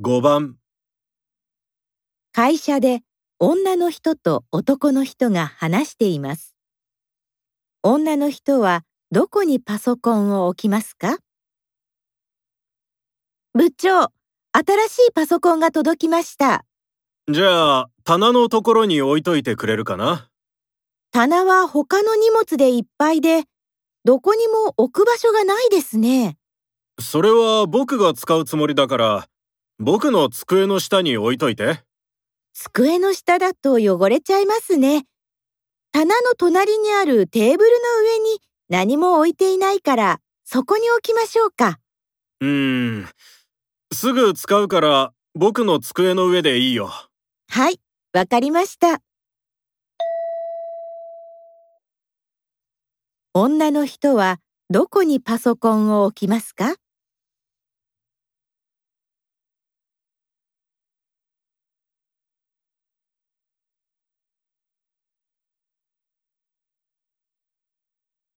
5番会社で女の人と男の人が話しています。女の人はどこにパソコンを置きますか？部長、新しいパソコンが届きました。じゃあ棚のところに置いといてくれるかな？棚は他の荷物でいっぱいで、どこにも置く場所がないですね。それは僕が使うつもりだから僕の机の下に置いといて机の下だと汚れちゃいますね。棚の隣にあるテーブルの上に何も置いていないから、そこに置きましょうか。うーんすぐ使うから僕の机の上でいいよはい、わかりました。女の人はどこにパソコンを置きますか？